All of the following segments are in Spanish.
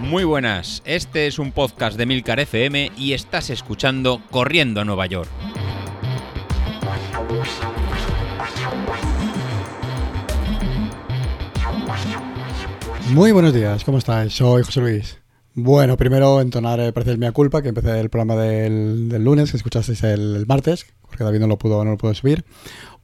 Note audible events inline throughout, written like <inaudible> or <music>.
Muy buenas, este es un podcast de Milcar FM y estás escuchando Corriendo a Nueva York. Muy buenos días, ¿cómo estáis? Soy José Luis. Bueno, primero entonar el precio mi culpa, que empecé el programa del, lunes, que escuchasteis el, martes, porque David no lo pudo, no lo pudo subir.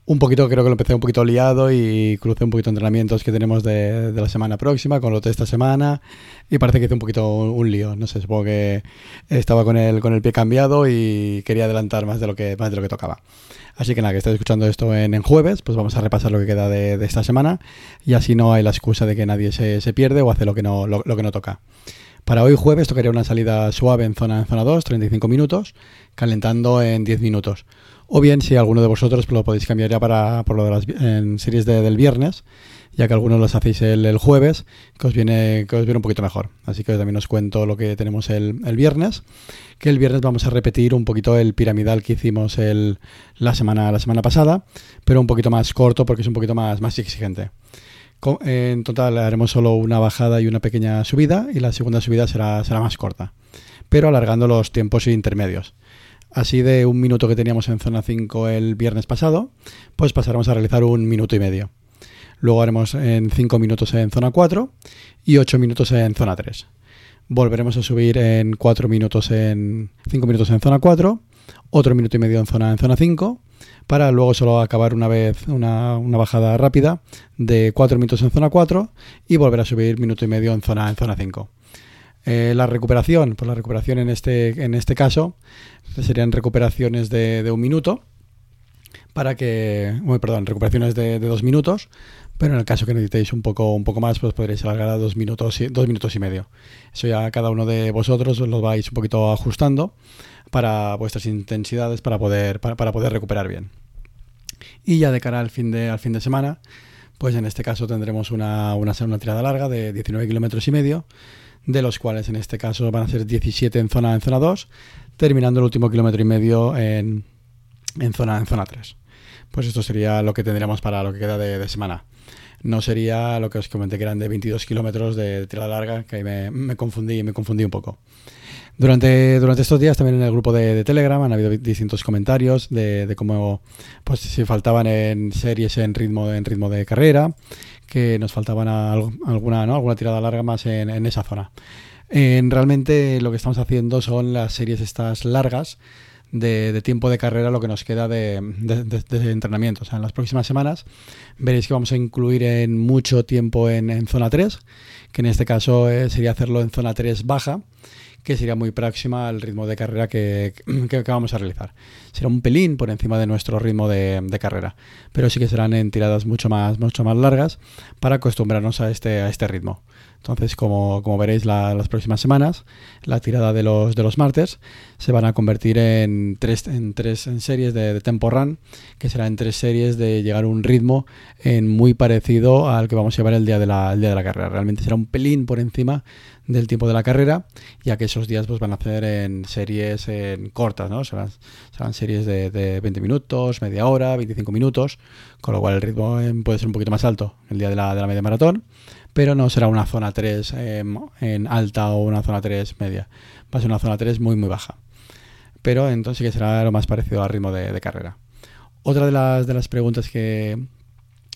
Un poquito, creo que lo empecé un poquito liado y crucé un poquito entrenamientos que tenemos de, la semana próxima con lo de esta semana y parece que hice un poquito un, lío. No sé, supongo que estaba con el, con el pie cambiado y quería adelantar más de lo que, más de lo que tocaba. Así que nada, que estáis escuchando esto en, jueves, pues vamos a repasar lo que queda de, esta semana y así no hay la excusa de que nadie se, se pierde o hace lo que no, lo, que no toca. Para hoy jueves tocaría una salida suave en zona, en zona 2, 35 minutos, calentando en 10 minutos. O bien, si alguno de vosotros lo podéis cambiar ya para, por lo de las en series del viernes, ya que algunos los hacéis el, jueves, que os, viene, que os viene un poquito mejor. Así que también os cuento lo que tenemos el, viernes, que el viernes vamos a repetir un poquito el piramidal que hicimos el, la, semana, la semana pasada, pero un poquito más corto porque es un poquito más, más exigente. En total haremos solo una bajada y una pequeña subida y la segunda subida será, será más corta, pero alargando los tiempos intermedios. Así de un minuto que teníamos en zona 5 el viernes pasado, pues pasaremos a realizar un minuto y medio. Luego haremos en 5 minutos en zona 4 y 8 minutos en zona 3. Volveremos a subir en 4 minutos en 5 minutos en zona 4, otro minuto y medio en zona en zona 5 para luego solo acabar una vez una, bajada rápida de 4 minutos en zona 4 y volver a subir minuto y medio en zona en zona 5. Eh, la recuperación, pues la recuperación en este, en este caso serían recuperaciones de, un minuto para que, perdón, recuperaciones de, dos minutos, pero en el caso que necesitéis un poco, un poco más, pues podréis alargar a dos minutos, y, dos minutos y medio. Eso ya cada uno de vosotros lo vais un poquito ajustando para vuestras intensidades para poder, para, poder recuperar bien. Y ya de cara al fin de, al fin de semana, pues en este caso tendremos una, una, una tirada larga de 19 kilómetros y medio de los cuales en este caso van a ser 17 en zona en zona 2, terminando el último kilómetro y medio en, en, zona, en zona 3. Pues esto sería lo que tendríamos para lo que queda de, semana. No sería lo que os comenté que eran de 22 kilómetros de tirada larga, que ahí me, me, confundí, me confundí un poco. Durante, durante estos días también en el grupo de, Telegram han habido distintos comentarios de, de, cómo pues si faltaban en series en ritmo, en ritmo de carrera, que nos faltaban alguna, alguna tirada larga más en, en esa zona. En, realmente lo que estamos haciendo son las series estas largas de, tiempo de carrera, lo que nos queda de, entrenamiento. O sea, en las próximas semanas veréis que vamos a incluir en mucho tiempo en, en zona 3, que en este caso eh, sería hacerlo en zona 3 baja que sería muy próxima al ritmo de carrera que, <clears throat> vamos a realizar. Será un pelín por encima de nuestro ritmo de, carrera, pero sí que serán en tiradas mucho más, mucho más largas para acostumbrarnos a este, a este ritmo. Entonces, como, veréis las próximas semanas, la tirada de los, de los martes se van a convertir en tres, en tres en series de, tempo run, que será en tres series de llegar a un ritmo en muy parecido al que vamos a llevar el día de la, el día de la carrera. Realmente será un pelín por encima del tiempo de la carrera, ya que esos días pues, van a hacer en series en cortas, ¿no? Serán, series de, de, 20 minutos, media hora, 25 minutos, con lo cual el ritmo eh, puede ser un poquito más alto el día de la, de la media maratón, pero no será una zona 3 em, en alta o una zona 3 media, va a ser una zona 3 muy muy baja. Pero entonces sí que será lo más parecido al ritmo de, carrera. Otra de las, de las preguntas que,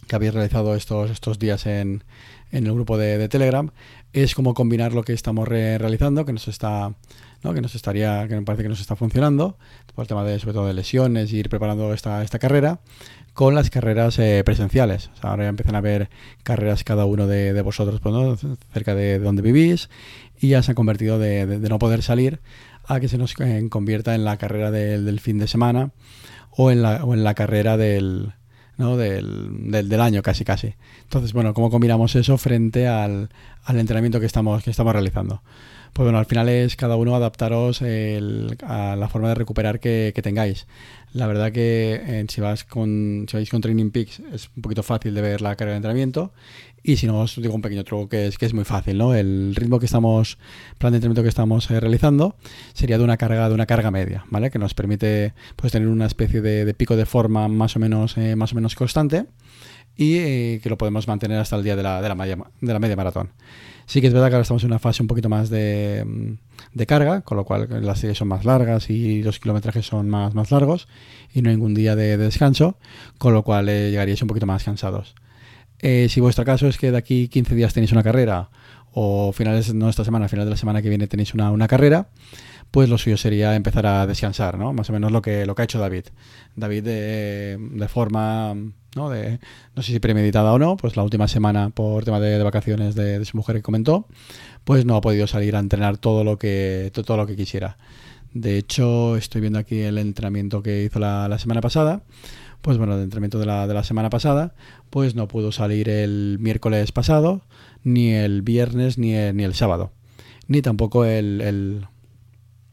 que habéis realizado estos, estos días en, en el grupo de, de Telegram es cómo combinar lo que estamos realizando, que nos está, ¿no? que nos estaría, que me parece que nos está funcionando, por el tema de sobre todo de lesiones ir preparando esta, esta carrera, con las carreras eh, presenciales. ahora ya empiezan a haber carreras cada uno de, vosotros pues, cerca de, donde vivís y ya se ha convertido de, no poder salir a que se nos eh, convierta en la carrera del, fin de semana o en la, o en la carrera del, ¿no? del, del, año casi casi. Entonces, bueno, ¿cómo combinamos eso frente al, al entrenamiento que estamos, que estamos realizando? Pues bueno, al final es cada uno adaptaros a la forma de recuperar que, tengáis. La verdad que eh, si, vas con, si vais con Training Peaks es un poquito fácil de ver la carga de entrenamiento y si no, os digo un pequeño truco que es que es muy fácil, ¿no? El ritmo que estamos, plan de entrenamiento que estamos eh, realizando sería de una carga, de una carga media, ¿vale? Que nos permite pues tener una especie de, pico de forma más o menos, eh, más o menos constante y eh, que lo podemos mantener hasta el día de la, de la, media, de la media maratón. Sí que es verdad que ahora estamos en una fase un poquito más de, mm, carga, con lo cual las series son más largas y los kilometrajes son más, más largos y no hay ningún día de, descanso, con lo cual eh, llegaríais un poquito más cansados. Eh, si vuestro caso es que de aquí 15 días tenéis una carrera o finales, no esta semana, final de la semana que viene tenéis una, una carrera, pues lo suyo sería empezar a descansar, ¿no? Más o menos lo que, lo que ha hecho David. David de, de forma, ¿no? De, no sé si premeditada o no, pues la última semana por tema de, vacaciones de, su mujer que comentó, pues no ha podido salir a entrenar todo lo que, todo lo que quisiera. De hecho, estoy viendo aquí el entrenamiento que hizo la, la semana pasada. Pues bueno, el entrenamiento de la, de la semana pasada, pues no pudo salir el miércoles pasado, ni el viernes, ni el, ni el sábado. Ni tampoco el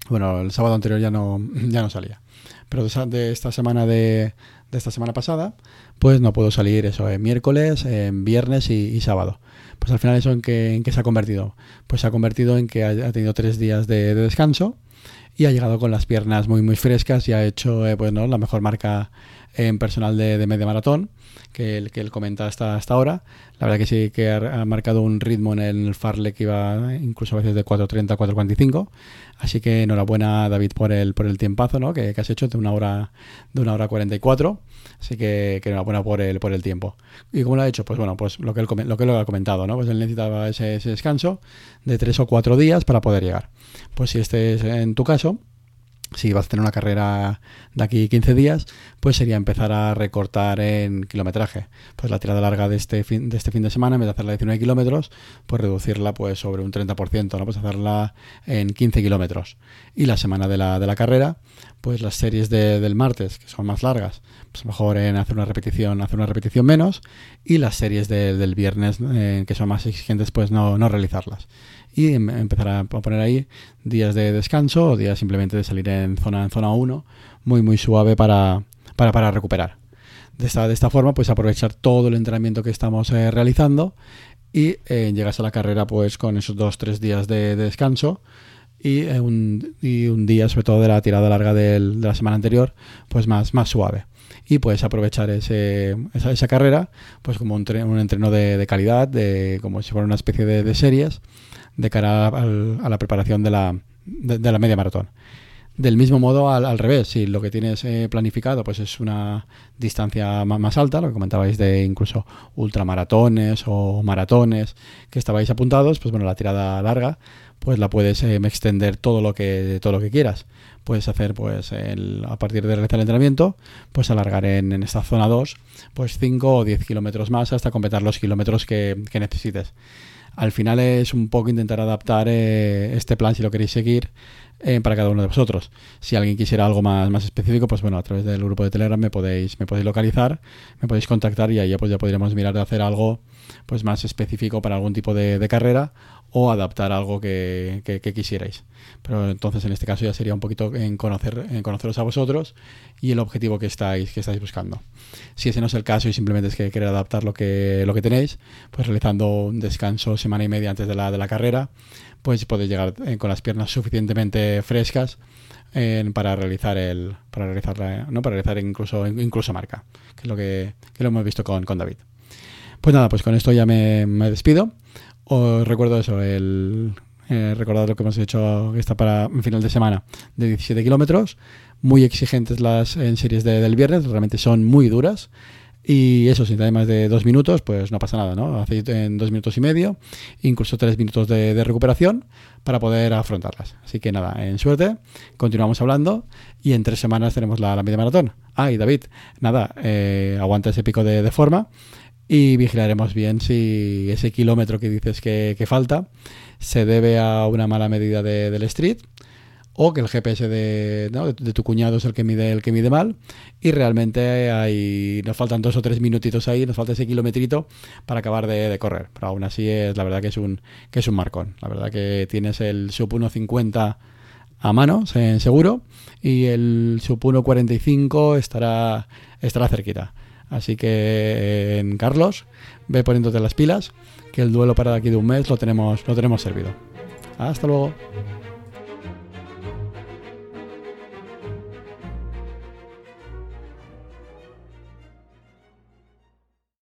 bueno, el sábado anterior ya no, ya no salía. Pero de, esta semana de, esta semana pasada, pues no puedo salir eso en miércoles, en viernes y, sábado. Pues al final eso en qué, en qué se ha convertido. Pues se ha convertido en que ha, tenido tres días de, descanso y ha llegado con las piernas muy muy frescas y ha hecho eh, pues, la mejor marca en personal de, de media maratón que él, que él comenta hasta, hasta ahora. La verdad que sí que ha, marcado un ritmo en el Farley que iba incluso a veces de 4.30 4.45. Así que enhorabuena David por el, por el tiempazo ¿no? que, has hecho de una hora de una hora 44. Así que, que, enhorabuena por el, por el tiempo. ¿Y cómo lo ha hecho? Pues bueno, pues lo que él, lo que él ha comentado, ¿no? Pues él necesitaba ese, ese descanso de tres o cuatro días para poder llegar. Pues si este es en tu caso, si vas a tener una carrera de aquí 15 días, pues sería empezar a recortar en kilometraje. Pues la tirada larga de este fin de, este fin de semana, en vez de hacerla 19 kilómetros, pues reducirla pues sobre un 30%, ¿no? Pues hacerla en 15 kilómetros. Y la semana de la, de la carrera, pues las series del martes, que son más largas, pues mejor en hacer una repetición, hacer una repetición menos, y las series del viernes, eh, que son más exigentes, pues no, no realizarlas y em, empezar a poner ahí días de descanso o días simplemente de salir en zona en zona 1 muy muy suave para, para, para recuperar. De esta, de esta forma pues aprovechar todo el entrenamiento que estamos eh, realizando y eh, llegas a la carrera pues con esos dos tres días de, descanso y, eh, un, y, un, día sobre todo de la tirada larga del, de la semana anterior pues más, más suave y puedes aprovechar ese, esa, esa, carrera pues como un, un entreno de, calidad de como si fuera una especie de series de cara a la preparación de la, de, la media maratón. Del mismo modo, al, revés, si lo que tienes eh, planificado pues es una distancia más, alta, lo que comentabais de incluso ultramaratones o maratones que estabais apuntados, pues bueno, la tirada larga, pues la puedes eh, extender todo lo que todo lo que quieras. Puedes hacer, pues, a partir de realizar el entrenamiento, pues alargar en, esta zona 2, pues 5 o 10 kilómetros más hasta completar los kilómetros que necesites al final es un poco intentar adaptar eh, este plan si lo queréis seguir eh, para cada uno de vosotros. Si alguien quisiera algo más, más específico, pues bueno, a través del grupo de Telegram me podéis, me podéis localizar, me podéis contactar y ahí pues ya podríamos mirar de hacer algo pues más específico para algún tipo de, carrera o adaptar algo que, quisierais. Pero entonces en este caso ya sería un poquito en, conocer, en conoceros a vosotros y el objetivo que estáis, que estáis buscando. Si ese no es el caso y simplemente es que querer adaptar lo que, lo que tenéis, pues realizando un descanso semana y media antes de la, de la carrera, pues podéis llegar eh, con las piernas suficientemente frescas para realizar el para realizar no para realizar incluso incluso marca que es lo que, que lo hemos visto con, con David pues nada, pues con esto ya me, despido. Os recuerdo eso, el eh, recordad lo que hemos hecho está para final de semana de 17 kilómetros. Muy exigentes las en series del viernes, realmente son muy duras. Y eso, si hay más de dos minutos, pues no pasa nada, ¿no? Hacéis en dos minutos y medio, incluso tres minutos de, recuperación para poder afrontarlas. Así que nada, en suerte, continuamos hablando y en tres semanas tenemos la, media maratón. Ah, David, nada, eh, aguanta ese pico de, de forma y vigilaremos bien si ese kilómetro que dices que, falta se debe a una mala medida de, del street o que el GPS de, de, tu cuñado es el que mide el que mide mal y realmente hay nos faltan dos o tres minutitos ahí nos falta ese kilometrito para acabar de, correr pero aún así es la verdad que es un que es un marcón la verdad que tienes el sub 1.50 a mano seguro y el sub 1.45 estará estará cerquita Así que, en Carlos, ve poniéndote las pilas, que el duelo para de aquí de un mes lo tenemos, lo tenemos servido. Hasta luego.